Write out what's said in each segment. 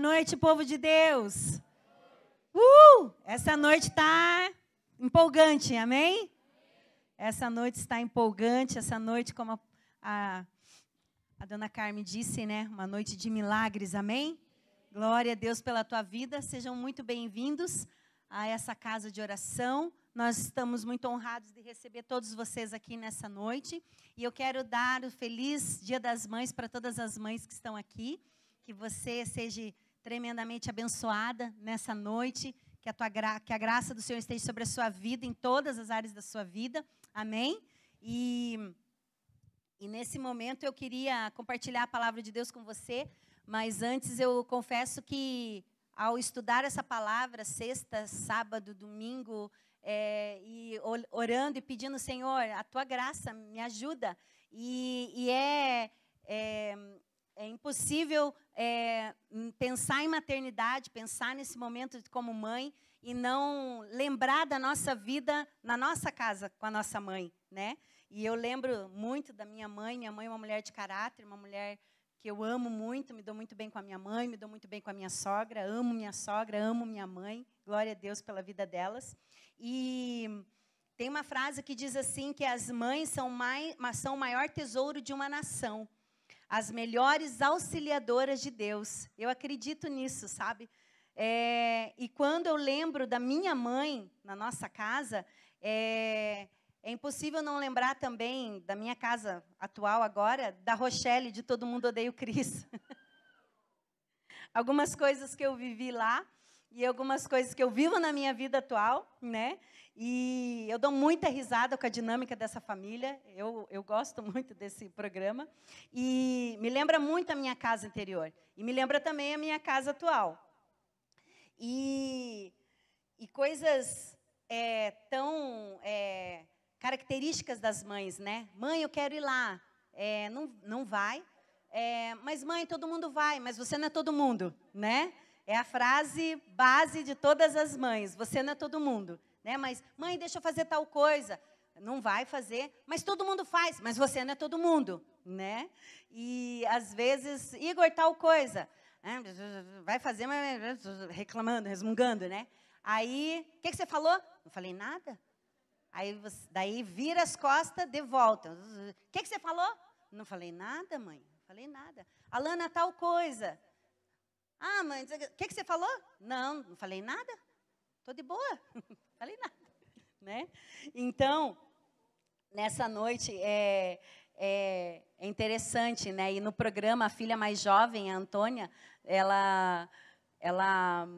noite, povo de Deus. Uh! Essa noite está empolgante, amém? Essa noite está empolgante, essa noite, como a, a, a dona Carmen disse, né? Uma noite de milagres, amém? Glória a Deus pela tua vida. Sejam muito bem-vindos a essa casa de oração. Nós estamos muito honrados de receber todos vocês aqui nessa noite. E eu quero dar o feliz Dia das Mães para todas as mães que estão aqui. Que você seja tremendamente abençoada nessa noite. Que a, tua que a graça do Senhor esteja sobre a sua vida, em todas as áreas da sua vida. Amém? E, e nesse momento eu queria compartilhar a palavra de Deus com você. Mas antes eu confesso que ao estudar essa palavra, sexta, sábado, domingo, é, e orando e pedindo, Senhor, a tua graça me ajuda. E, e é, é, é, impossível é, pensar em maternidade, pensar nesse momento como mãe e não lembrar da nossa vida na nossa casa com a nossa mãe, né? E eu lembro muito da minha mãe. Minha mãe é uma mulher de caráter, uma mulher que eu amo muito, me dou muito bem com a minha mãe, me dou muito bem com a minha sogra, amo minha sogra, amo minha mãe. Glória a Deus pela vida delas. E tem uma frase que diz assim que as mães são, são o maior tesouro de uma nação, as melhores auxiliadoras de Deus. Eu acredito nisso, sabe? É, e quando eu lembro da minha mãe na nossa casa, é, é impossível não lembrar também da minha casa atual agora, da Rochelle, de Todo Mundo Odeia o Cris. algumas coisas que eu vivi lá e algumas coisas que eu vivo na minha vida atual, né? E eu dou muita risada com a dinâmica dessa família. Eu, eu gosto muito desse programa. E me lembra muito a minha casa anterior. E me lembra também a minha casa atual. E, e coisas é, tão é, características das mães, né? Mãe, eu quero ir lá. É, não, não vai. É, mas mãe, todo mundo vai, mas você não é todo mundo, né? É a frase base de todas as mães. Você não é todo mundo, né? Mas mãe, deixa eu fazer tal coisa. Não vai fazer, mas todo mundo faz, mas você não é todo mundo, né? E às vezes, Igor, tal coisa. Né? Vai fazer, mas reclamando, resmungando, né? Aí, o que, que você falou? Não falei nada. Aí você, daí vira as costas de volta. O que, que você falou? Não falei nada, mãe. Não falei nada. Alana, tal coisa. Ah, mãe, o que, que você falou? Não, não falei nada. Estou de boa. Falei nada. Né? Então, nessa noite é, é, é, interessante, né? E no programa, a filha mais jovem, a Antônia, ela, ela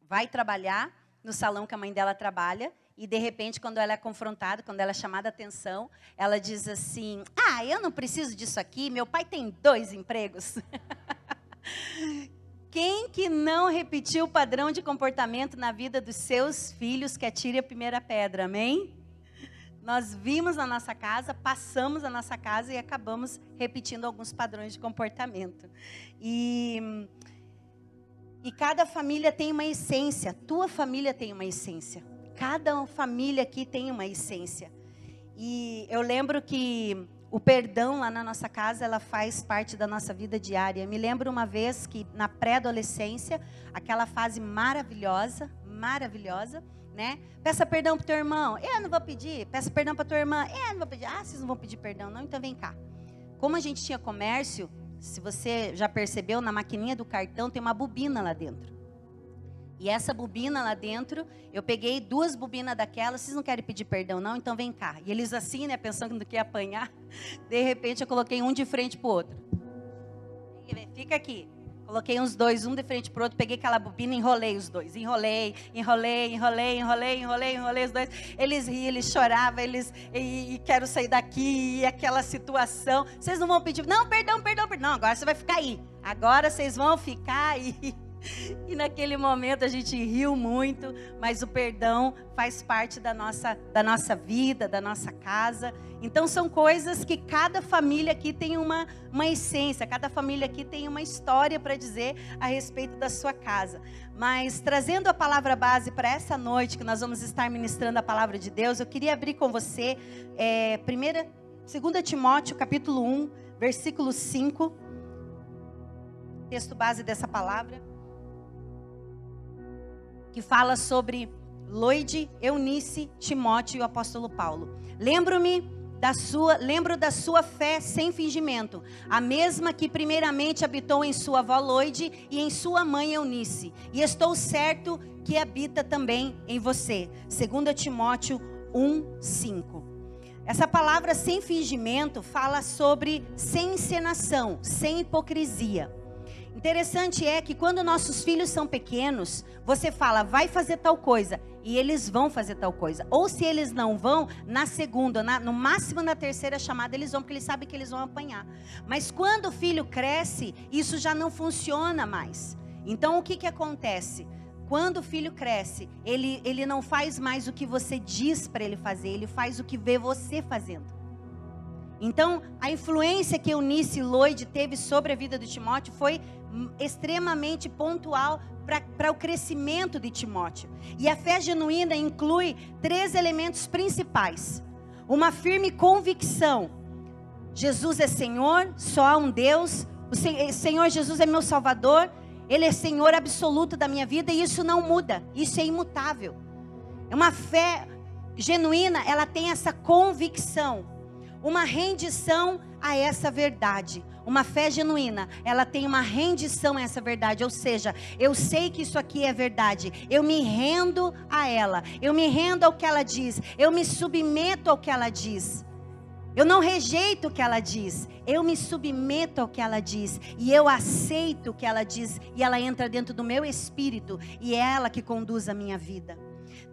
vai trabalhar no salão que a mãe dela trabalha e de repente, quando ela é confrontada, quando ela é chamada a atenção, ela diz assim: Ah, eu não preciso disso aqui, meu pai tem dois empregos. Quem que não repetiu o padrão de comportamento na vida dos seus filhos que atire a primeira pedra, amém? Nós vimos na nossa casa, passamos na nossa casa e acabamos repetindo alguns padrões de comportamento. E, e cada família tem uma essência, tua família tem uma essência. Cada família aqui tem uma essência. E eu lembro que o perdão lá na nossa casa, ela faz parte da nossa vida diária. Eu me lembro uma vez que na pré-adolescência, aquela fase maravilhosa, maravilhosa, né? Peça perdão pro teu irmão. Eu não vou pedir. Peça perdão para tua irmã. Eu não vou pedir. Ah, vocês não vão pedir perdão, não? Então vem cá. Como a gente tinha comércio, se você já percebeu, na maquininha do cartão tem uma bobina lá dentro. E essa bobina lá dentro, eu peguei duas bobinas daquelas, vocês não querem pedir perdão não? Então vem cá. E eles assim, né, pensando que ia apanhar, de repente eu coloquei um de frente pro outro. Fica aqui. Coloquei uns dois, um de frente pro outro, peguei aquela bobina e enrolei os dois. Enrolei, enrolei, enrolei, enrolei, enrolei, enrolei os dois. Eles riam, eles choravam, eles e, e quero sair daqui, e aquela situação. Vocês não vão pedir, não, perdão, perdão, perdão. Não, agora você vai ficar aí. Agora vocês vão ficar aí. E naquele momento a gente riu muito, mas o perdão faz parte da nossa, da nossa vida, da nossa casa. Então são coisas que cada família aqui tem uma, uma essência, cada família aqui tem uma história para dizer a respeito da sua casa. Mas trazendo a palavra base para essa noite que nós vamos estar ministrando a palavra de Deus, eu queria abrir com você é, primeira, 2 Timóteo capítulo 1, versículo 5. Texto base dessa palavra. Que fala sobre Loide, Eunice, Timóteo e o apóstolo Paulo. Lembro-me da sua, lembro da sua fé sem fingimento, a mesma que primeiramente habitou em sua avó Loide e em sua mãe Eunice, e estou certo que habita também em você. 2 Timóteo 1:5. Essa palavra sem fingimento fala sobre sem encenação, sem hipocrisia. Interessante é que quando nossos filhos são pequenos, você fala, vai fazer tal coisa, e eles vão fazer tal coisa. Ou se eles não vão, na segunda, na, no máximo na terceira chamada, eles vão, porque eles sabem que eles vão apanhar. Mas quando o filho cresce, isso já não funciona mais. Então o que, que acontece? Quando o filho cresce, ele, ele não faz mais o que você diz para ele fazer, ele faz o que vê você fazendo. Então, a influência que Eunice Lloyd teve sobre a vida de Timóteo foi extremamente pontual para o crescimento de Timóteo. E a fé genuína inclui três elementos principais: uma firme convicção. Jesus é Senhor, só há um Deus. O Senhor Jesus é meu Salvador. Ele é Senhor absoluto da minha vida e isso não muda. Isso é imutável. É uma fé genuína, ela tem essa convicção, uma rendição a essa verdade. Uma fé genuína, ela tem uma rendição a essa verdade, ou seja, eu sei que isso aqui é verdade, eu me rendo a ela, eu me rendo ao que ela diz, eu me submeto ao que ela diz. Eu não rejeito o que ela diz, eu me submeto ao que ela diz. E eu aceito o que ela diz. E ela entra dentro do meu espírito. E é ela que conduz a minha vida.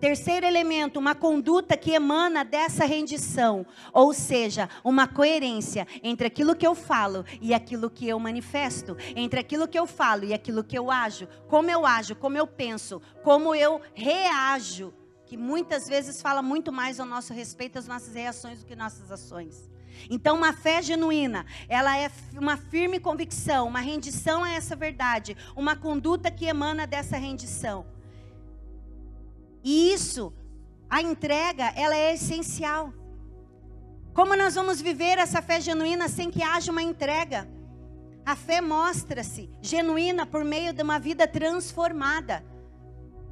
Terceiro elemento, uma conduta que emana dessa rendição, ou seja, uma coerência entre aquilo que eu falo e aquilo que eu manifesto, entre aquilo que eu falo e aquilo que eu ajo, como eu ajo, como eu penso, como eu reajo, que muitas vezes fala muito mais ao nosso respeito as nossas reações do que nossas ações. Então, uma fé genuína, ela é uma firme convicção, uma rendição a essa verdade, uma conduta que emana dessa rendição. E isso, a entrega, ela é essencial. Como nós vamos viver essa fé genuína sem que haja uma entrega? A fé mostra-se genuína por meio de uma vida transformada.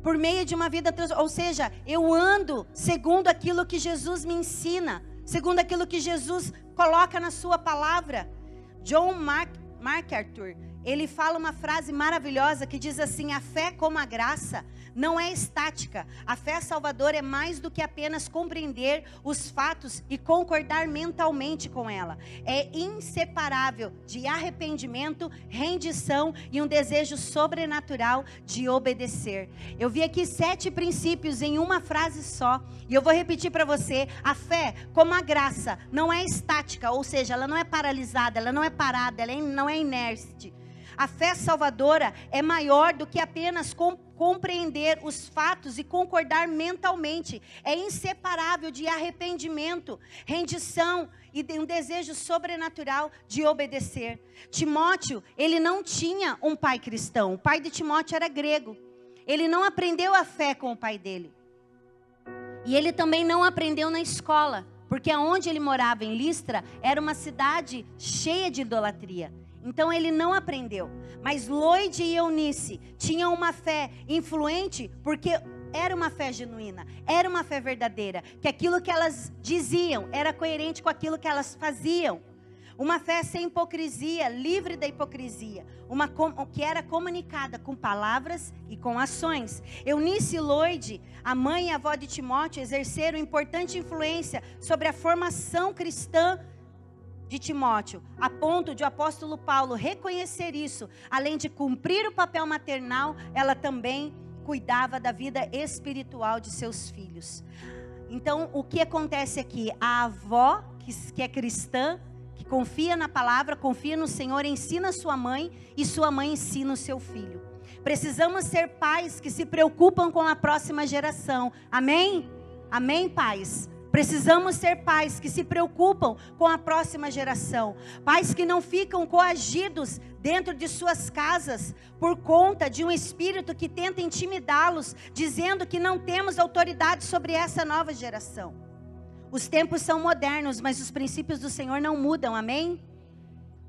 Por meio de uma vida transformada. Ou seja, eu ando segundo aquilo que Jesus me ensina, segundo aquilo que Jesus coloca na sua palavra. John Mark, MacArthur, ele fala uma frase maravilhosa que diz assim: a fé como a graça não é estática. A fé salvadora é mais do que apenas compreender os fatos e concordar mentalmente com ela. É inseparável de arrependimento, rendição e um desejo sobrenatural de obedecer. Eu vi aqui sete princípios em uma frase só, e eu vou repetir para você: a fé, como a graça, não é estática, ou seja, ela não é paralisada, ela não é parada, ela é não é inerte. A fé salvadora é maior do que apenas com, compreender os fatos e concordar mentalmente. É inseparável de arrependimento, rendição e de um desejo sobrenatural de obedecer. Timóteo, ele não tinha um pai cristão. O pai de Timóteo era grego. Ele não aprendeu a fé com o pai dele. E ele também não aprendeu na escola, porque aonde ele morava em Listra era uma cidade cheia de idolatria. Então ele não aprendeu. Mas Lloyd e Eunice tinham uma fé influente porque era uma fé genuína, era uma fé verdadeira, que aquilo que elas diziam era coerente com aquilo que elas faziam. Uma fé sem hipocrisia, livre da hipocrisia, uma que era comunicada com palavras e com ações. Eunice Lloyd, a mãe e a avó de Timóteo, exerceram importante influência sobre a formação cristã de Timóteo, a ponto de o apóstolo Paulo reconhecer isso, além de cumprir o papel maternal, ela também cuidava da vida espiritual de seus filhos. Então, o que acontece aqui? A avó, que, é cristã, que confia na palavra, confia no Senhor, ensina sua mãe e sua mãe ensina o seu filho. Precisamos ser pais que se preocupam com a próxima geração. Amém? Amém, pais? Precisamos ser pais que se preocupam com a próxima geração, pais que não ficam coagidos dentro de suas casas por conta de um espírito que tenta intimidá-los, dizendo que não temos autoridade sobre essa nova geração. Os tempos são modernos, mas os princípios do Senhor não mudam, amém?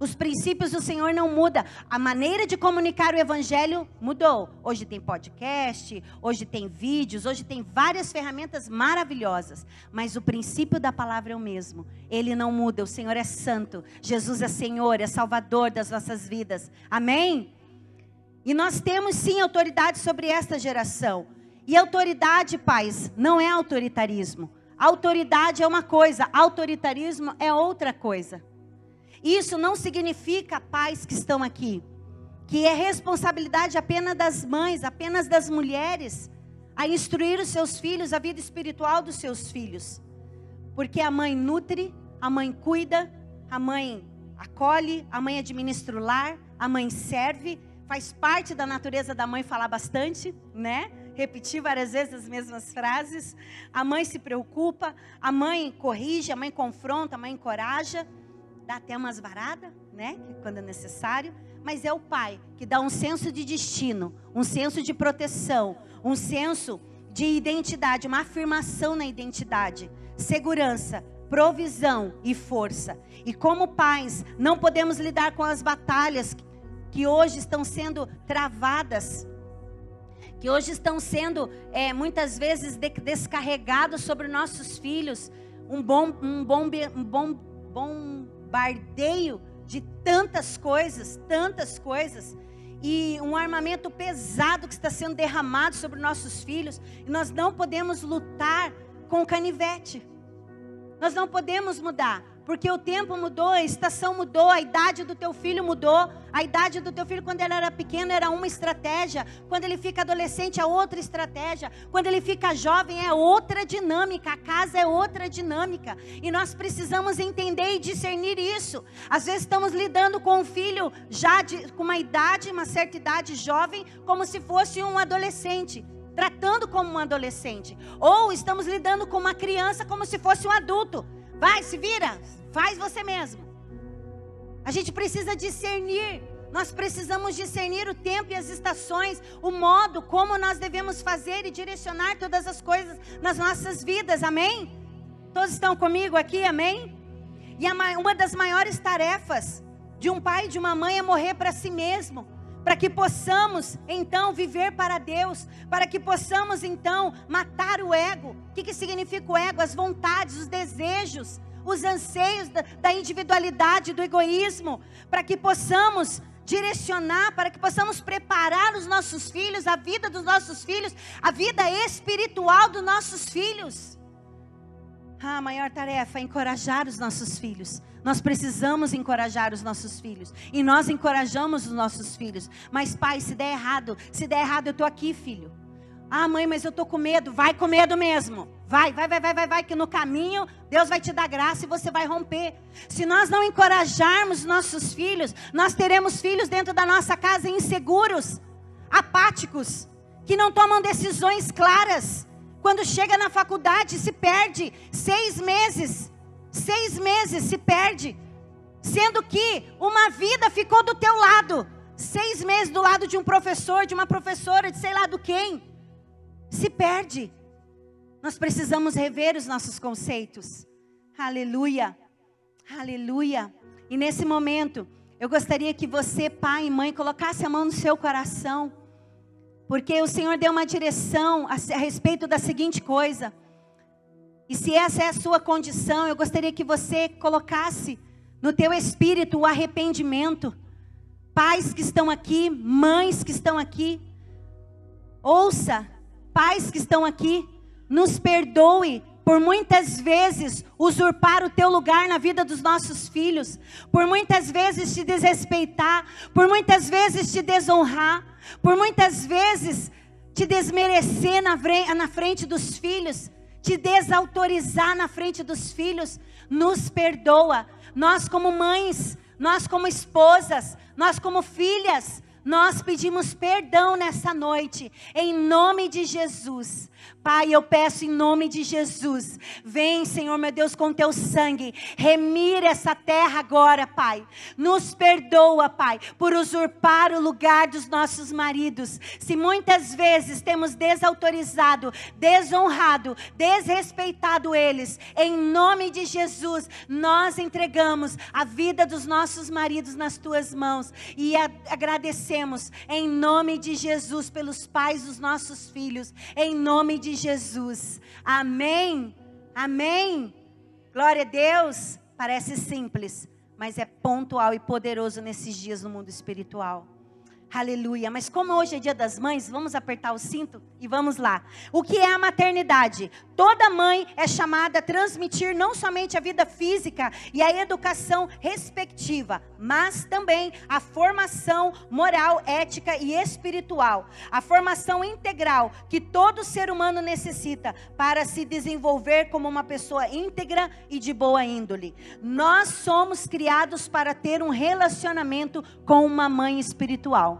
Os princípios do Senhor não mudam. A maneira de comunicar o evangelho mudou. Hoje tem podcast, hoje tem vídeos, hoje tem várias ferramentas maravilhosas. Mas o princípio da palavra é o mesmo. Ele não muda. O Senhor é santo. Jesus é Senhor, é Salvador das nossas vidas. Amém? E nós temos sim autoridade sobre esta geração. E autoridade, pais, não é autoritarismo. Autoridade é uma coisa, autoritarismo é outra coisa. Isso não significa, pais que estão aqui, que é responsabilidade apenas das mães, apenas das mulheres, a instruir os seus filhos, a vida espiritual dos seus filhos. Porque a mãe nutre, a mãe cuida, a mãe acolhe, a mãe administra o lar, a mãe serve, faz parte da natureza da mãe falar bastante, né? Repetir várias vezes as mesmas frases. A mãe se preocupa, a mãe corrige, a mãe confronta, a mãe encoraja dá até umas varadas, né? Quando é necessário. Mas é o pai que dá um senso de destino, um senso de proteção, um senso de identidade, uma afirmação na identidade, segurança, provisão e força. E como pais, não podemos lidar com as batalhas que hoje estão sendo travadas, que hoje estão sendo é, muitas vezes de, descarregados sobre nossos filhos. Um bom, um bom, um bom, bom bombardeio de tantas coisas, tantas coisas, e um armamento pesado que está sendo derramado sobre nossos filhos, e nós não podemos lutar com canivete. Nós não podemos mudar. Porque o tempo mudou, a estação mudou, a idade do teu filho mudou. A idade do teu filho, quando ele era pequeno, era uma estratégia. Quando ele fica adolescente, é outra estratégia. Quando ele fica jovem, é outra dinâmica. A casa é outra dinâmica. E nós precisamos entender e discernir isso. Às vezes estamos lidando com um filho já de, com uma idade, uma certa idade jovem, como se fosse um adolescente tratando como um adolescente, ou estamos lidando com uma criança como se fosse um adulto. Vai, se vira, Faz você mesmo. A gente precisa discernir. Nós precisamos discernir o tempo e as estações, o modo como nós devemos fazer e direcionar todas as coisas nas nossas vidas. Amém? Todos estão comigo aqui? Amém? E uma das maiores tarefas de um pai e de uma mãe é morrer para si mesmo, para que possamos então viver para Deus, para que possamos então matar o ego. O que, que significa o ego? As vontades, os desejos os anseios da, da individualidade, do egoísmo, para que possamos direcionar, para que possamos preparar os nossos filhos, a vida dos nossos filhos, a vida espiritual dos nossos filhos. Ah, a maior tarefa é encorajar os nossos filhos. Nós precisamos encorajar os nossos filhos. E nós encorajamos os nossos filhos. Mas, pai, se der errado, se der errado, eu estou aqui, filho. Ah, mãe, mas eu estou com medo. Vai com medo mesmo. Vai, vai, vai, vai, vai, vai, que no caminho Deus vai te dar graça e você vai romper. Se nós não encorajarmos nossos filhos, nós teremos filhos dentro da nossa casa inseguros, apáticos, que não tomam decisões claras. Quando chega na faculdade, se perde. Seis meses, seis meses se perde. Sendo que uma vida ficou do teu lado. Seis meses do lado de um professor, de uma professora, de sei lá do quem se perde. Nós precisamos rever os nossos conceitos. Aleluia. Aleluia. E nesse momento, eu gostaria que você, pai e mãe, colocasse a mão no seu coração. Porque o Senhor deu uma direção a, a respeito da seguinte coisa. E se essa é a sua condição, eu gostaria que você colocasse no teu espírito o arrependimento. Pais que estão aqui, mães que estão aqui, ouça Pais que estão aqui, nos perdoe por muitas vezes usurpar o teu lugar na vida dos nossos filhos, por muitas vezes te desrespeitar, por muitas vezes te desonrar, por muitas vezes te desmerecer na frente dos filhos, te desautorizar na frente dos filhos. Nos perdoa. Nós, como mães, nós, como esposas, nós, como filhas, nós pedimos perdão nessa noite, em nome de Jesus. Pai, eu peço em nome de Jesus, vem, Senhor meu Deus, com teu sangue, remir essa terra agora, Pai. Nos perdoa, Pai, por usurpar o lugar dos nossos maridos. Se muitas vezes temos desautorizado, desonrado, desrespeitado eles, em nome de Jesus, nós entregamos a vida dos nossos maridos nas tuas mãos e agradecemos em nome de Jesus pelos pais dos nossos filhos, em nome de de Jesus. Amém? Amém? Glória a Deus. Parece simples, mas é pontual e poderoso nesses dias no mundo espiritual. Aleluia. Mas como hoje é dia das mães, vamos apertar o cinto e vamos lá. O que é a maternidade? Toda mãe é chamada a transmitir não somente a vida física e a educação respectiva, mas também a formação moral, ética e espiritual. A formação integral que todo ser humano necessita para se desenvolver como uma pessoa íntegra e de boa índole. Nós somos criados para ter um relacionamento com uma mãe espiritual.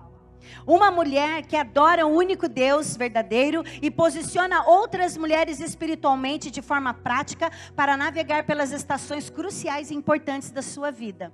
Uma mulher que adora o único Deus verdadeiro e posiciona outras mulheres espiritualmente de forma prática para navegar pelas estações cruciais e importantes da sua vida.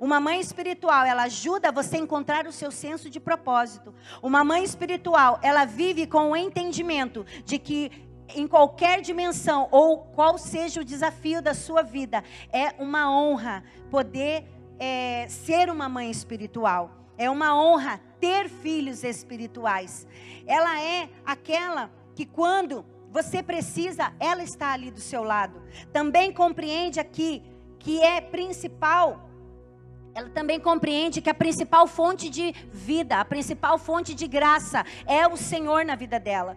Uma mãe espiritual, ela ajuda você a encontrar o seu senso de propósito. Uma mãe espiritual, ela vive com o entendimento de que em qualquer dimensão ou qual seja o desafio da sua vida, é uma honra poder é, ser uma mãe espiritual. É uma honra ter filhos espirituais. Ela é aquela que quando você precisa, ela está ali do seu lado. Também compreende aqui que é principal ela também compreende que a principal fonte de vida, a principal fonte de graça é o Senhor na vida dela.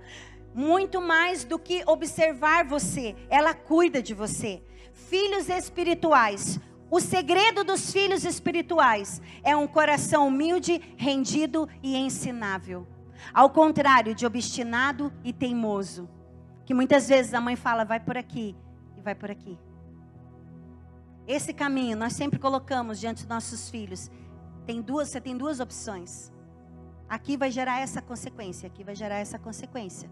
Muito mais do que observar você, ela cuida de você. Filhos espirituais o segredo dos filhos espirituais é um coração humilde, rendido e ensinável. Ao contrário de obstinado e teimoso, que muitas vezes a mãe fala, vai por aqui e vai por aqui. Esse caminho nós sempre colocamos diante dos nossos filhos. Tem duas, você tem duas opções. Aqui vai gerar essa consequência, aqui vai gerar essa consequência.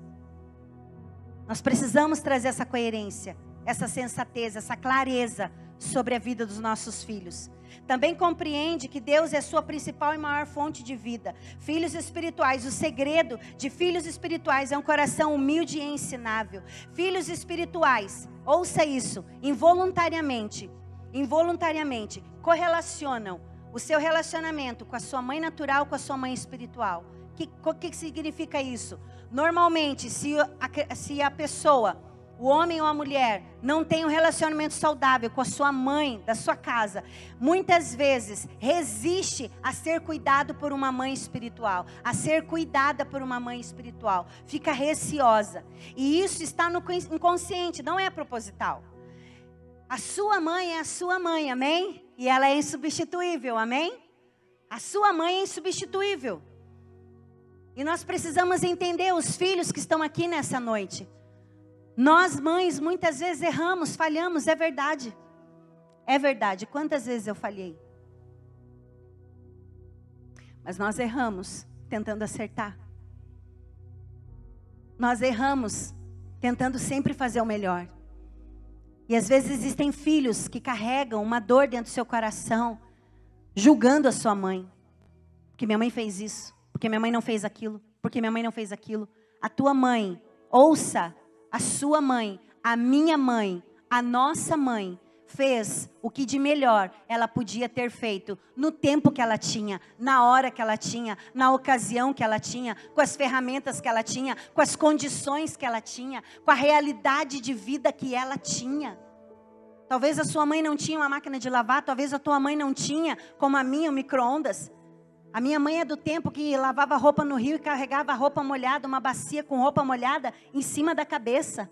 Nós precisamos trazer essa coerência, essa sensatez, essa clareza sobre a vida dos nossos filhos. Também compreende que Deus é sua principal e maior fonte de vida. Filhos espirituais, o segredo de filhos espirituais é um coração humilde e ensinável. Filhos espirituais, ouça isso, involuntariamente, involuntariamente correlacionam o seu relacionamento com a sua mãe natural, com a sua mãe espiritual. O que, que, significa isso? Normalmente, se a, se a pessoa o homem ou a mulher não tem um relacionamento saudável com a sua mãe, da sua casa, muitas vezes resiste a ser cuidado por uma mãe espiritual, a ser cuidada por uma mãe espiritual, fica receosa. E isso está no inconsciente, não é proposital. A sua mãe é a sua mãe, amém? E ela é insubstituível, amém? A sua mãe é insubstituível. E nós precisamos entender os filhos que estão aqui nessa noite. Nós, mães, muitas vezes erramos, falhamos, é verdade. É verdade. Quantas vezes eu falhei? Mas nós erramos tentando acertar. Nós erramos tentando sempre fazer o melhor. E às vezes existem filhos que carregam uma dor dentro do seu coração, julgando a sua mãe. Porque minha mãe fez isso, porque minha mãe não fez aquilo, porque minha mãe não fez aquilo. A tua mãe, ouça a sua mãe, a minha mãe, a nossa mãe fez o que de melhor ela podia ter feito no tempo que ela tinha, na hora que ela tinha, na ocasião que ela tinha, com as ferramentas que ela tinha, com as condições que ela tinha, com a realidade de vida que ela tinha. Talvez a sua mãe não tinha uma máquina de lavar, talvez a tua mãe não tinha, como a minha, o micro-ondas. A minha mãe é do tempo que lavava roupa no rio e carregava roupa molhada, uma bacia com roupa molhada em cima da cabeça.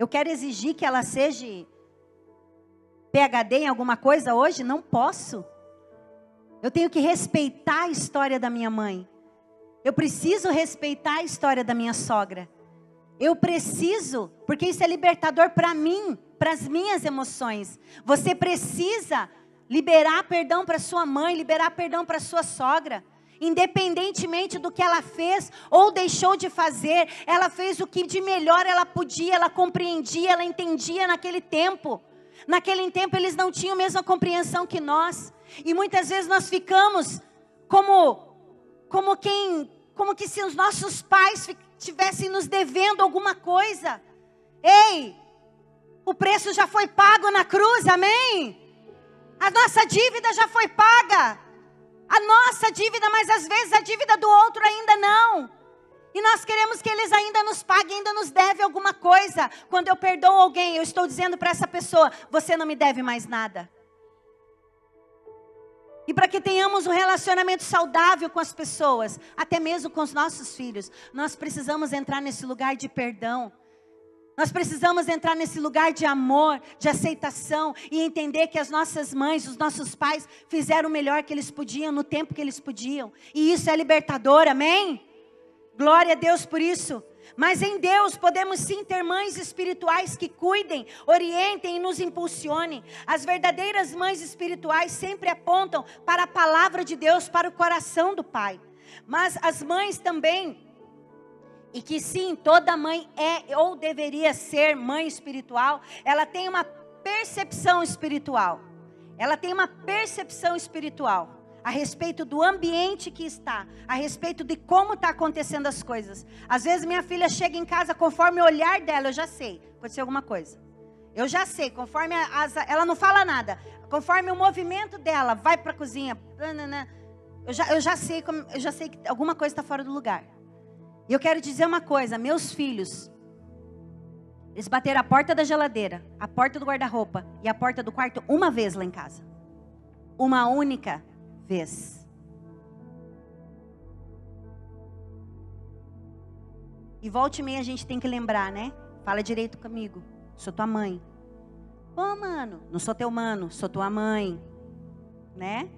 Eu quero exigir que ela seja PhD em alguma coisa hoje? Não posso. Eu tenho que respeitar a história da minha mãe. Eu preciso respeitar a história da minha sogra. Eu preciso, porque isso é libertador para mim, para as minhas emoções. Você precisa liberar perdão para sua mãe, liberar perdão para sua sogra. Independentemente do que ela fez ou deixou de fazer, ela fez o que de melhor ela podia, ela compreendia, ela entendia naquele tempo. Naquele tempo eles não tinham a mesma compreensão que nós. E muitas vezes nós ficamos como como quem, como que se os nossos pais estivessem nos devendo alguma coisa. Ei, o preço já foi pago na cruz, amém? A nossa dívida já foi paga. A nossa dívida, mas às vezes a dívida do outro ainda não. E nós queremos que eles ainda nos paguem, ainda nos deve alguma coisa. Quando eu perdoo alguém, eu estou dizendo para essa pessoa: você não me deve mais nada. E para que tenhamos um relacionamento saudável com as pessoas, até mesmo com os nossos filhos, nós precisamos entrar nesse lugar de perdão. Nós precisamos entrar nesse lugar de amor, de aceitação e entender que as nossas mães, os nossos pais fizeram o melhor que eles podiam no tempo que eles podiam. E isso é libertador, amém? Glória a Deus por isso. Mas em Deus podemos sim ter mães espirituais que cuidem, orientem e nos impulsionem. As verdadeiras mães espirituais sempre apontam para a palavra de Deus, para o coração do Pai. Mas as mães também, e que sim, toda mãe é ou deveria ser mãe espiritual, ela tem uma percepção espiritual. Ela tem uma percepção espiritual a respeito do ambiente que está, a respeito de como está acontecendo as coisas. Às vezes minha filha chega em casa, conforme o olhar dela, eu já sei, aconteceu alguma coisa. Eu já sei, conforme as, ela não fala nada, conforme o movimento dela, vai para a cozinha, eu já, eu já sei, eu já sei que alguma coisa está fora do lugar. E eu quero dizer uma coisa, meus filhos, eles bateram a porta da geladeira, a porta do guarda-roupa e a porta do quarto uma vez lá em casa. Uma única vez. E volte e meia a gente tem que lembrar, né? Fala direito comigo. Sou tua mãe. Pô, mano, não sou teu mano, sou tua mãe. Né?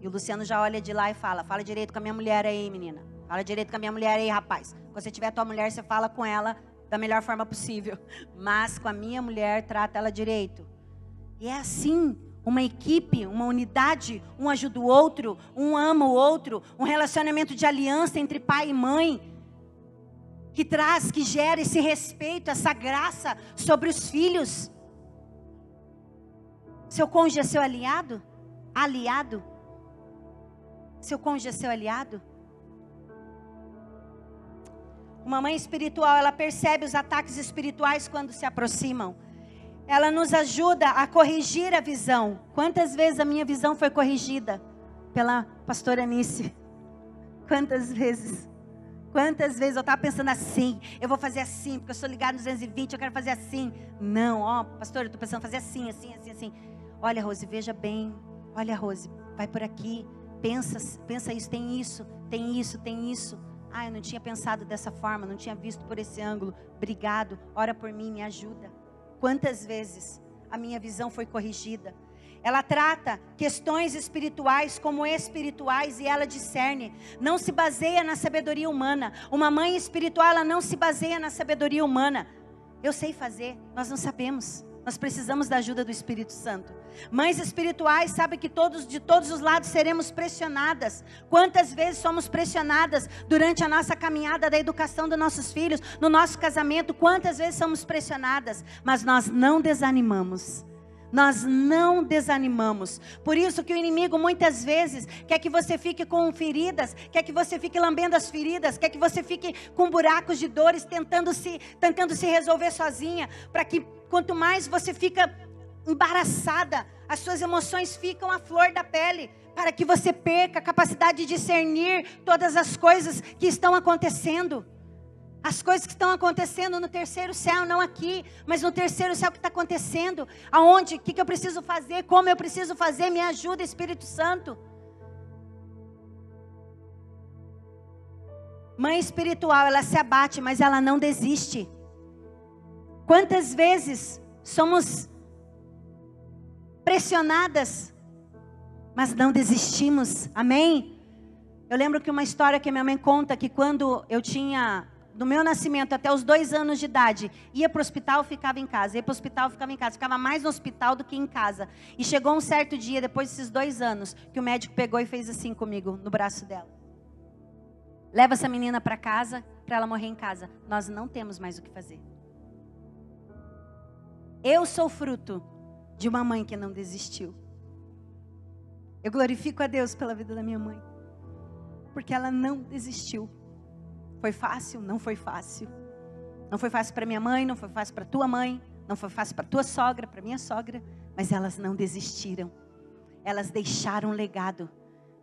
E o Luciano já olha de lá e fala: Fala direito com a minha mulher aí, menina. Fala direito com a minha mulher aí, rapaz. Quando você tiver tua mulher, você fala com ela da melhor forma possível. Mas com a minha mulher, trata ela direito. E é assim uma equipe, uma unidade, um ajuda o outro, um ama o outro, um relacionamento de aliança entre pai e mãe, que traz, que gera esse respeito, essa graça sobre os filhos. Seu cônjuge é seu aliado? Aliado? Seu cônjuge é seu aliado? Uma mãe espiritual, ela percebe os ataques espirituais quando se aproximam ela nos ajuda a corrigir a visão. Quantas vezes a minha visão foi corrigida pela pastora Anice? Quantas vezes? Quantas vezes eu estava pensando assim, eu vou fazer assim, porque eu sou ligado nos 220, eu quero fazer assim. Não, ó, pastor, eu estou pensando fazer assim, assim, assim, assim. Olha, Rose, veja bem. Olha, Rose, vai por aqui. Pensa, pensa isso, tem isso, tem isso, tem isso. Ah, eu não tinha pensado dessa forma, não tinha visto por esse ângulo. Obrigado, ora por mim, me ajuda. Quantas vezes a minha visão foi corrigida? Ela trata questões espirituais como espirituais e ela discerne. Não se baseia na sabedoria humana. Uma mãe espiritual, ela não se baseia na sabedoria humana. Eu sei fazer, nós não sabemos. Nós precisamos da ajuda do Espírito Santo. Mães espirituais sabem que todos de todos os lados seremos pressionadas. Quantas vezes somos pressionadas durante a nossa caminhada da educação dos nossos filhos, no nosso casamento, quantas vezes somos pressionadas, mas nós não desanimamos. Nós não desanimamos. Por isso que o inimigo muitas vezes quer que você fique com feridas, quer que você fique lambendo as feridas, quer que você fique com buracos de dores, tentando se, tentando se resolver sozinha, para que quanto mais você fica embaraçada, as suas emoções ficam à flor da pele, para que você perca a capacidade de discernir todas as coisas que estão acontecendo. As coisas que estão acontecendo no terceiro céu, não aqui, mas no terceiro céu que está acontecendo. Aonde? O que, que eu preciso fazer? Como eu preciso fazer? Me ajuda, Espírito Santo. Mãe espiritual, ela se abate, mas ela não desiste. Quantas vezes somos pressionadas, mas não desistimos, amém? Eu lembro que uma história que minha mãe conta que quando eu tinha, do meu nascimento até os dois anos de idade, ia para o hospital, ficava em casa, ia para o hospital, ficava em casa, ficava mais no hospital do que em casa. E chegou um certo dia, depois desses dois anos, que o médico pegou e fez assim comigo, no braço dela. Leva essa menina para casa, para ela morrer em casa. Nós não temos mais o que fazer. Eu sou fruto de uma mãe que não desistiu. Eu glorifico a Deus pela vida da minha mãe, porque ela não desistiu. Foi fácil? Não foi fácil. Não foi fácil para minha mãe, não foi fácil para tua mãe, não foi fácil para tua sogra, para minha sogra, mas elas não desistiram. Elas deixaram um legado.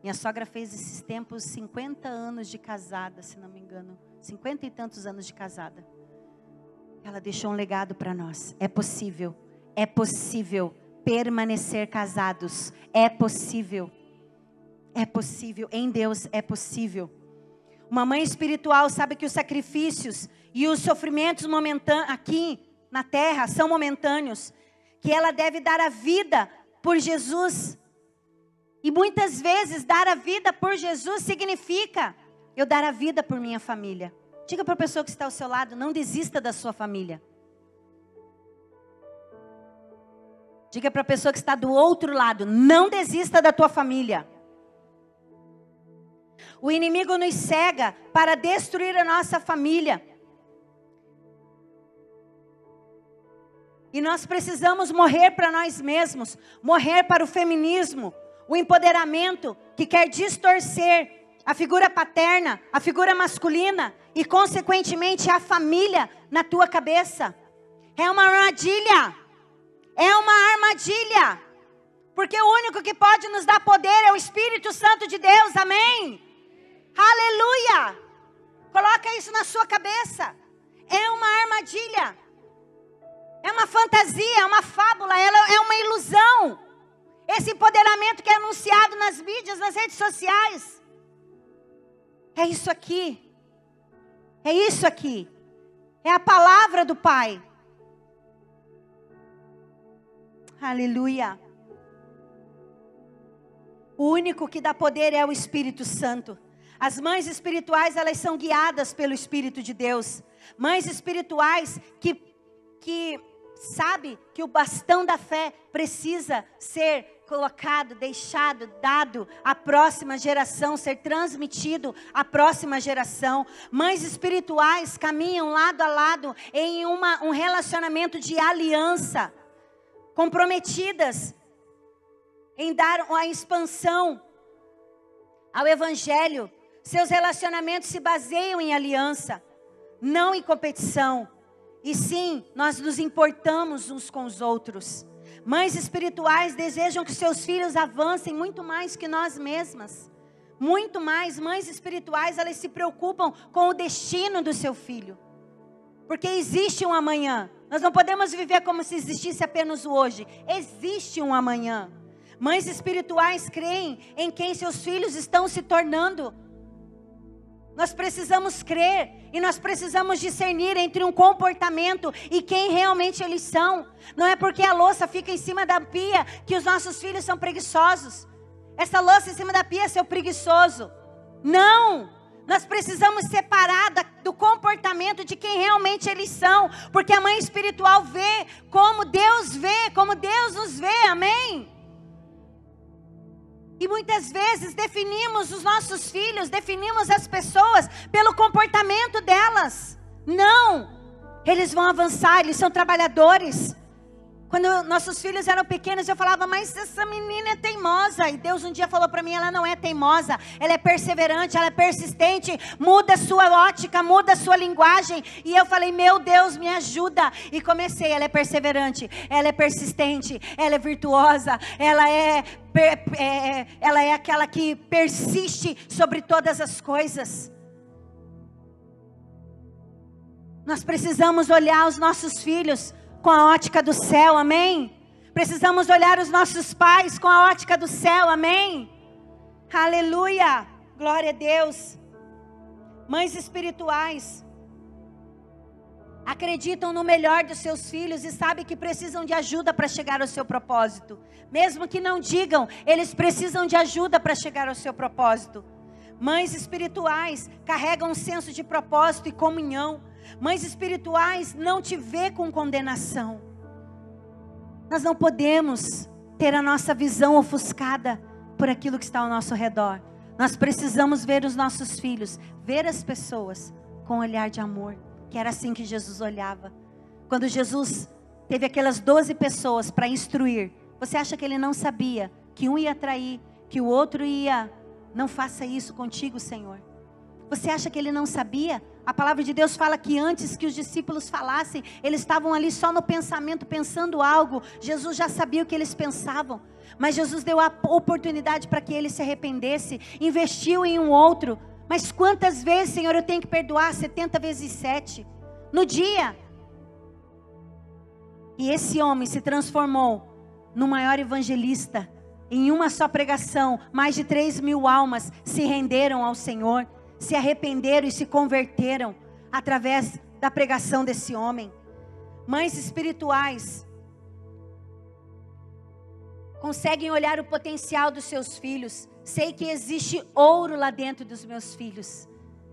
Minha sogra fez esses tempos 50 anos de casada, se não me engano, 50 e tantos anos de casada. Ela deixou um legado para nós. É possível. É possível permanecer casados. É possível. É possível. Em Deus é possível. Uma mãe espiritual sabe que os sacrifícios e os sofrimentos momentâneos aqui na terra são momentâneos, que ela deve dar a vida por Jesus. E muitas vezes dar a vida por Jesus significa eu dar a vida por minha família. Diga para a pessoa que está ao seu lado, não desista da sua família. Diga para a pessoa que está do outro lado, não desista da tua família. O inimigo nos cega para destruir a nossa família. E nós precisamos morrer para nós mesmos, morrer para o feminismo, o empoderamento que quer distorcer a figura paterna, a figura masculina e, consequentemente, a família na tua cabeça. É uma armadilha. É uma armadilha. Porque o único que pode nos dar poder é o Espírito Santo de Deus, amém? Aleluia! Coloca isso na sua cabeça. É uma armadilha. É uma fantasia, é uma fábula, ela é uma ilusão. Esse empoderamento que é anunciado nas mídias, nas redes sociais. É isso aqui. É isso aqui. É a palavra do Pai. Aleluia. O único que dá poder é o Espírito Santo. As mães espirituais, elas são guiadas pelo Espírito de Deus. Mães espirituais que, que sabe que o bastão da fé precisa ser colocado, deixado, dado à próxima geração, ser transmitido à próxima geração. Mães espirituais caminham lado a lado em uma, um relacionamento de aliança, comprometidas em dar a expansão ao Evangelho seus relacionamentos se baseiam em aliança, não em competição. E sim, nós nos importamos uns com os outros. Mães espirituais desejam que seus filhos avancem muito mais que nós mesmas. Muito mais, mães espirituais, elas se preocupam com o destino do seu filho. Porque existe um amanhã. Nós não podemos viver como se existisse apenas o hoje. Existe um amanhã. Mães espirituais creem em quem seus filhos estão se tornando. Nós precisamos crer e nós precisamos discernir entre um comportamento e quem realmente eles são. Não é porque a louça fica em cima da pia que os nossos filhos são preguiçosos. Essa louça em cima da pia é seu preguiçoso. Não! Nós precisamos separar do comportamento de quem realmente eles são, porque a mãe espiritual vê como Deus vê, como Deus nos vê, amém? E muitas vezes definimos os nossos filhos, definimos as pessoas pelo comportamento delas. Não! Eles vão avançar, eles são trabalhadores. Quando nossos filhos eram pequenos, eu falava, mas essa menina é teimosa. E Deus um dia falou para mim: ela não é teimosa, ela é perseverante, ela é persistente. Muda sua ótica, muda sua linguagem. E eu falei: meu Deus, me ajuda. E comecei: ela é perseverante, ela é persistente, ela é virtuosa, ela é, é ela é aquela que persiste sobre todas as coisas. Nós precisamos olhar os nossos filhos com a ótica do céu, amém? Precisamos olhar os nossos pais com a ótica do céu, amém? Aleluia, glória a Deus. Mães espirituais acreditam no melhor dos seus filhos e sabem que precisam de ajuda para chegar ao seu propósito. Mesmo que não digam, eles precisam de ajuda para chegar ao seu propósito. Mães espirituais carregam um senso de propósito e comunhão. Mães espirituais não te vê com condenação. Nós não podemos ter a nossa visão ofuscada por aquilo que está ao nosso redor. Nós precisamos ver os nossos filhos, ver as pessoas com um olhar de amor, que era assim que Jesus olhava. Quando Jesus teve aquelas doze pessoas para instruir, você acha que ele não sabia que um ia trair, que o outro ia, não faça isso contigo, Senhor? Você acha que ele não sabia? A palavra de Deus fala que antes que os discípulos falassem, eles estavam ali só no pensamento, pensando algo. Jesus já sabia o que eles pensavam. Mas Jesus deu a oportunidade para que ele se arrependesse, investiu em um outro. Mas quantas vezes, Senhor, eu tenho que perdoar? 70 vezes 7. No dia. E esse homem se transformou no maior evangelista. Em uma só pregação, mais de 3 mil almas se renderam ao Senhor se arrependeram e se converteram através da pregação desse homem. Mães espirituais conseguem olhar o potencial dos seus filhos. Sei que existe ouro lá dentro dos meus filhos.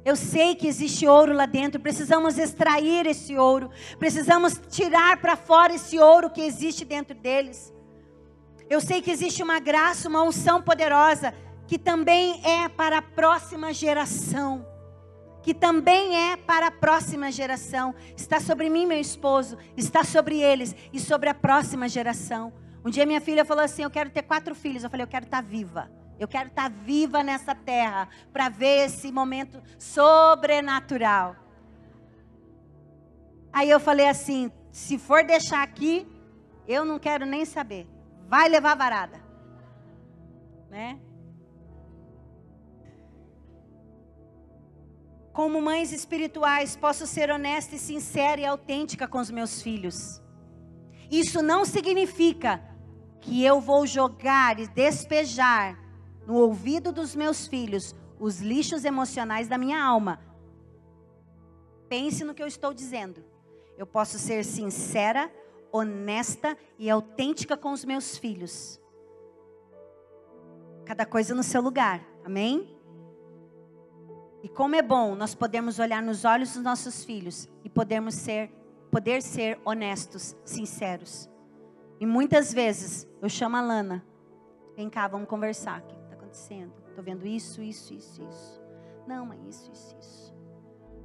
Eu sei que existe ouro lá dentro, precisamos extrair esse ouro, precisamos tirar para fora esse ouro que existe dentro deles. Eu sei que existe uma graça, uma unção poderosa que também é para a próxima geração. Que também é para a próxima geração. Está sobre mim, meu esposo, está sobre eles e sobre a próxima geração. Um dia minha filha falou assim: Eu quero ter quatro filhos. Eu falei: Eu quero estar viva. Eu quero estar viva nessa terra para ver esse momento sobrenatural. Aí eu falei assim: se for deixar aqui, eu não quero nem saber. Vai levar varada. Né? Como mães espirituais, posso ser honesta e sincera e autêntica com os meus filhos. Isso não significa que eu vou jogar e despejar no ouvido dos meus filhos os lixos emocionais da minha alma. Pense no que eu estou dizendo. Eu posso ser sincera, honesta e autêntica com os meus filhos. Cada coisa no seu lugar. Amém? E como é bom nós podermos olhar nos olhos dos nossos filhos e podermos ser, poder ser honestos, sinceros. E muitas vezes eu chamo a Lana, vem cá, vamos conversar. O que está acontecendo? Estou vendo isso, isso, isso, isso. Não, mãe, isso, isso, isso.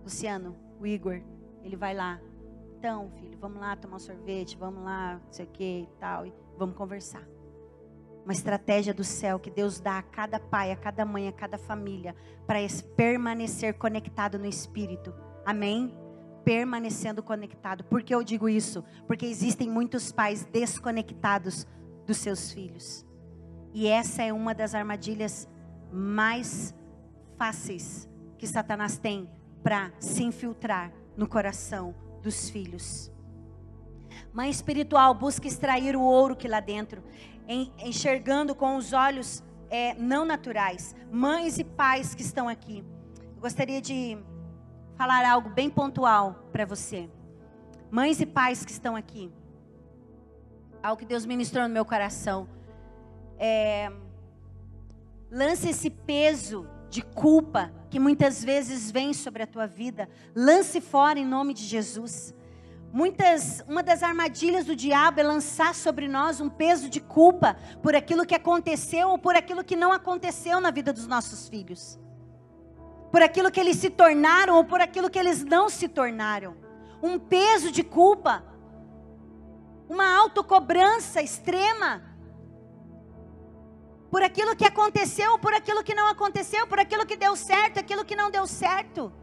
Luciano, o Igor, ele vai lá. Então, filho, vamos lá tomar um sorvete, vamos lá, não sei o que e tal, e vamos conversar uma estratégia do céu que Deus dá a cada pai, a cada mãe, a cada família, para permanecer conectado no Espírito. Amém? Permanecendo conectado. Por que eu digo isso? Porque existem muitos pais desconectados dos seus filhos. E essa é uma das armadilhas mais fáceis que Satanás tem para se infiltrar no coração dos filhos. Mãe espiritual busca extrair o ouro que lá dentro enxergando com os olhos é, não naturais. Mães e pais que estão aqui, eu gostaria de falar algo bem pontual para você. Mães e pais que estão aqui, algo que Deus ministrou no meu coração. É, lance esse peso de culpa que muitas vezes vem sobre a tua vida, lance fora em nome de Jesus. Muitas, uma das armadilhas do diabo é lançar sobre nós um peso de culpa por aquilo que aconteceu ou por aquilo que não aconteceu na vida dos nossos filhos. Por aquilo que eles se tornaram ou por aquilo que eles não se tornaram. Um peso de culpa. Uma autocobrança extrema. Por aquilo que aconteceu ou por aquilo que não aconteceu, por aquilo que deu certo, aquilo que não deu certo.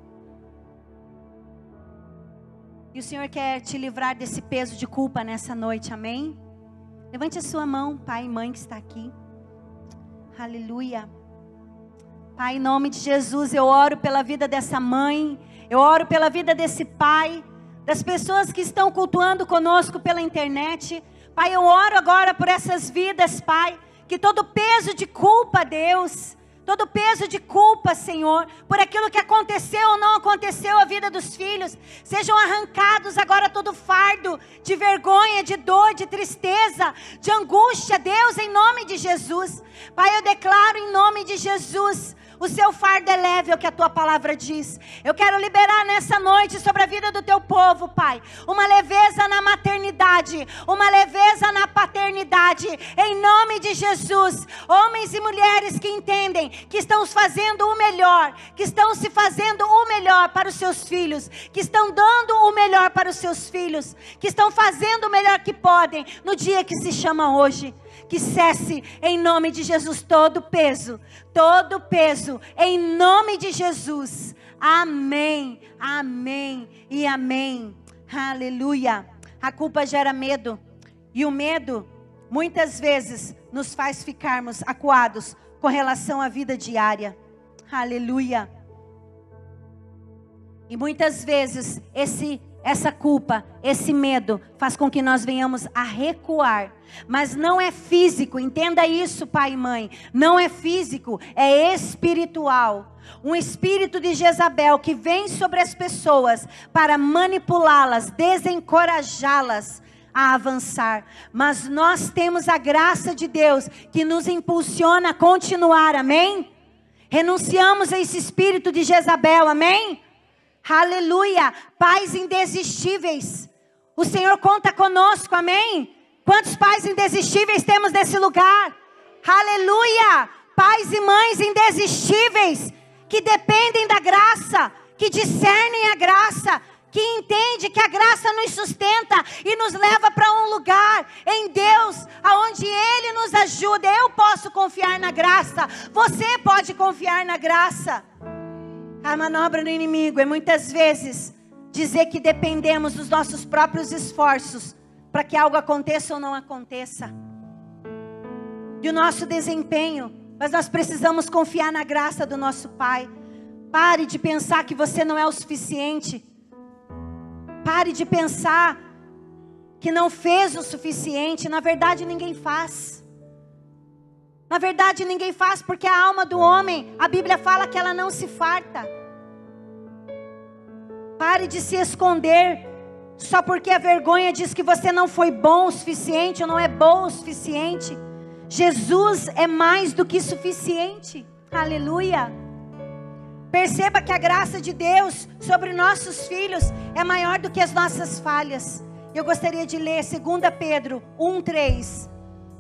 E o Senhor quer te livrar desse peso de culpa nessa noite, amém? Levante a sua mão, pai e mãe que está aqui. Aleluia. Pai, em nome de Jesus, eu oro pela vida dessa mãe, eu oro pela vida desse pai, das pessoas que estão cultuando conosco pela internet. Pai, eu oro agora por essas vidas, Pai, que todo peso de culpa, Deus, todo peso de culpa, Senhor, por aquilo que aconteceu ou não aconteceu a vida dos filhos, sejam arrancados agora todo fardo de vergonha, de dor, de tristeza, de angústia, Deus, em nome de Jesus. Pai, eu declaro em nome de Jesus O seu fardo é leve, é o que a tua palavra diz. Eu quero liberar nessa noite sobre a vida do teu povo, Pai, uma leveza na maternidade, uma leveza na paternidade, em nome de Jesus. Homens e mulheres que entendem que estão fazendo o melhor, que estão se fazendo o melhor para os seus filhos, que estão dando o melhor para os seus filhos, que estão fazendo o melhor que podem no dia que se chama hoje que cesse em nome de Jesus todo peso, todo peso, em nome de Jesus. Amém, amém e amém. Aleluia. A culpa gera medo, e o medo, muitas vezes, nos faz ficarmos acuados com relação à vida diária. Aleluia. E muitas vezes esse essa culpa, esse medo faz com que nós venhamos a recuar. Mas não é físico, entenda isso, pai e mãe. Não é físico, é espiritual. Um espírito de Jezabel que vem sobre as pessoas para manipulá-las, desencorajá-las a avançar. Mas nós temos a graça de Deus que nos impulsiona a continuar, amém? Renunciamos a esse espírito de Jezabel, amém? Aleluia. Pais indesistíveis. O Senhor conta conosco, amém? Quantos pais indesistíveis temos nesse lugar? Aleluia. Pais e mães indesistíveis que dependem da graça, que discernem a graça, que entende que a graça nos sustenta e nos leva para um lugar em Deus, aonde Ele nos ajuda. Eu posso confiar na graça, você pode confiar na graça. A manobra do inimigo é muitas vezes dizer que dependemos dos nossos próprios esforços para que algo aconteça ou não aconteça. Do nosso desempenho, mas nós precisamos confiar na graça do nosso Pai. Pare de pensar que você não é o suficiente. Pare de pensar que não fez o suficiente. Na verdade, ninguém faz. Na verdade, ninguém faz porque a alma do homem, a Bíblia fala que ela não se farta. Pare de se esconder só porque a vergonha diz que você não foi bom o suficiente ou não é bom o suficiente. Jesus é mais do que suficiente. Aleluia. Perceba que a graça de Deus sobre nossos filhos é maior do que as nossas falhas. Eu gostaria de ler 2 Pedro 1:3,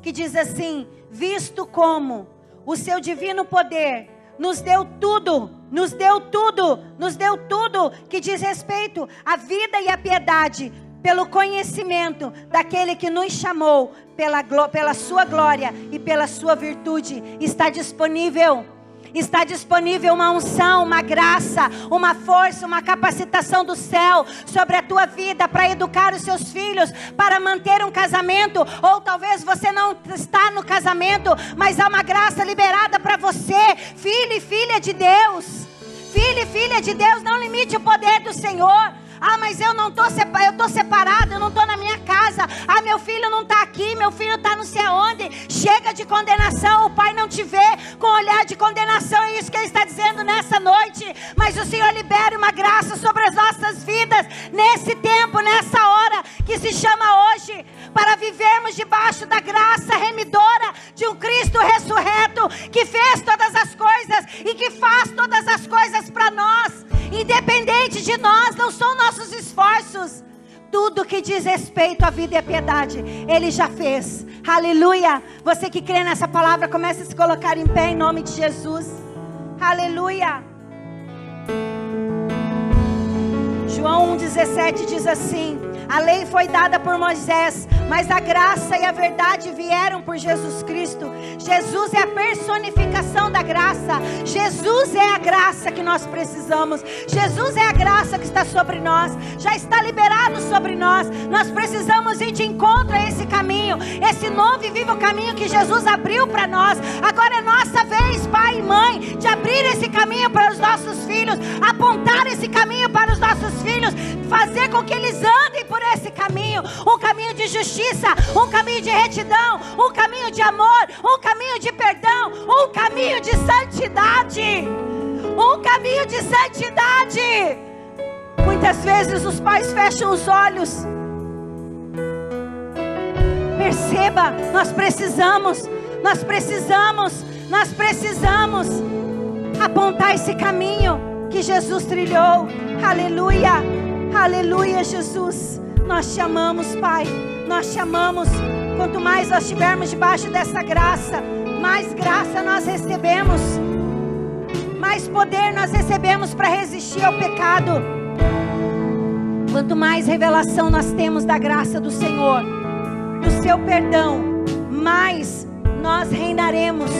que diz assim: visto como o seu divino poder nos deu tudo, nos deu tudo, nos deu tudo que diz respeito à vida e à piedade, pelo conhecimento daquele que nos chamou pela, pela sua glória e pela sua virtude, está disponível Está disponível uma unção, uma graça, uma força, uma capacitação do céu sobre a tua vida para educar os seus filhos, para manter um casamento, ou talvez você não está no casamento, mas há uma graça liberada para você, filho e filha de Deus. Filho e filha de Deus, não limite o poder do Senhor. Ah, mas eu não estou eu tô separado, eu não estou na minha casa. Ah, meu filho não está aqui, meu filho está não sei aonde. Chega de condenação, o pai não te vê com olhar de condenação. É isso que ele está dizendo nessa noite. Mas o Senhor libere uma graça sobre as nossas vidas nesse tempo, nessa hora que se chama hoje, para vivermos debaixo da graça remidora de um Cristo ressurreto que fez todas as coisas e que faz todas as coisas para nós. Independente de nós, não são nossos esforços. Tudo que diz respeito à vida e à piedade, Ele já fez. Aleluia. Você que crê nessa palavra, comece a se colocar em pé em nome de Jesus. Aleluia. João 1,17 diz assim: A lei foi dada por Moisés, mas a graça e a verdade vieram por Jesus Cristo. Jesus é a personificação da graça. Jesus é a graça que nós precisamos. Jesus é a graça que está sobre nós. Já está liberado sobre nós. Nós precisamos ir de encontro a esse caminho, esse novo e vivo caminho que Jesus abriu para nós. Agora é nossa vez, pai e mãe, de abrir esse caminho para os nossos filhos, apontar esse caminho para os nossos filhos, fazer com que eles andem por esse caminho, um caminho de justiça, um caminho de retidão, um caminho de amor, um caminho de perdão, um caminho de santidade. Um caminho de santidade. Muitas vezes os pais fecham os olhos. Perceba, nós precisamos, nós precisamos, nós precisamos. apontar esse caminho que Jesus trilhou. Aleluia, aleluia, Jesus. Nós te amamos, Pai. Nós te amamos. Quanto mais nós estivermos debaixo dessa graça, mais graça nós recebemos, mais poder nós recebemos para resistir ao pecado. Quanto mais revelação nós temos da graça do Senhor, do seu perdão, mais nós reinaremos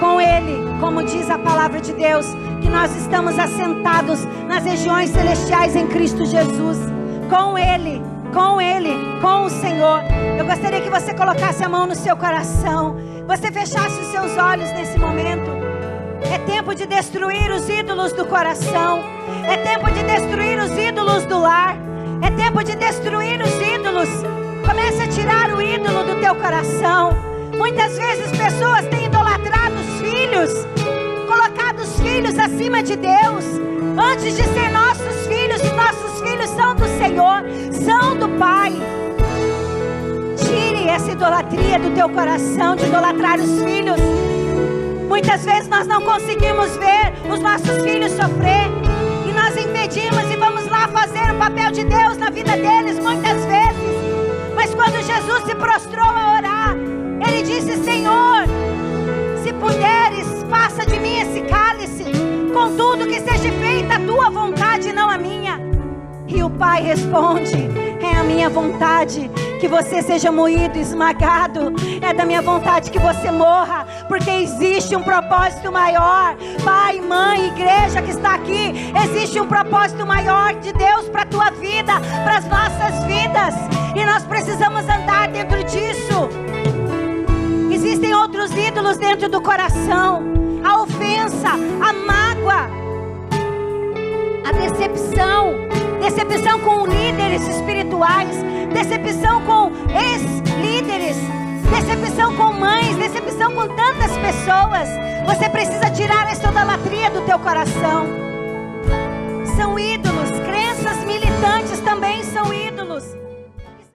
com Ele, como diz a palavra de Deus, que nós estamos assentados nas regiões celestiais em Cristo Jesus, com Ele, com Ele, com o Senhor. Eu gostaria que você colocasse a mão no seu coração, você fechasse os seus olhos nesse momento. É tempo de destruir os ídolos do coração, é tempo de destruir os ídolos do lar, é tempo de destruir os ídolos. Comece a tirar o ídolo do teu coração. Muitas vezes pessoas têm idolatrado os filhos, colocado os filhos acima de Deus. Antes de ser nossos filhos, nossos filhos são idolatria do teu coração de idolatrar os filhos. Muitas vezes nós não conseguimos ver os nossos filhos sofrer e nós impedimos e vamos lá fazer o papel de Deus na vida deles muitas vezes. Mas quando Jesus se prostrou a orar, ele disse: Senhor, se puderes, faça de mim esse cálice, contudo que seja feita a tua vontade, não a minha. E o pai responde: É a minha vontade que você seja moído, esmagado. É da minha vontade que você morra, porque existe um propósito maior. Pai, mãe, igreja que está aqui, existe um propósito maior de Deus para a tua vida, para as nossas vidas. E nós precisamos andar dentro disso. Existem outros ídolos dentro do coração: a ofensa, a mágoa, a decepção, decepção com líderes espirituais, decepção com ex-líderes, decepção com mães, decepção com tantas pessoas. Você precisa tirar essa idolatria do teu coração. São ídolos, crenças militantes também são ídolos.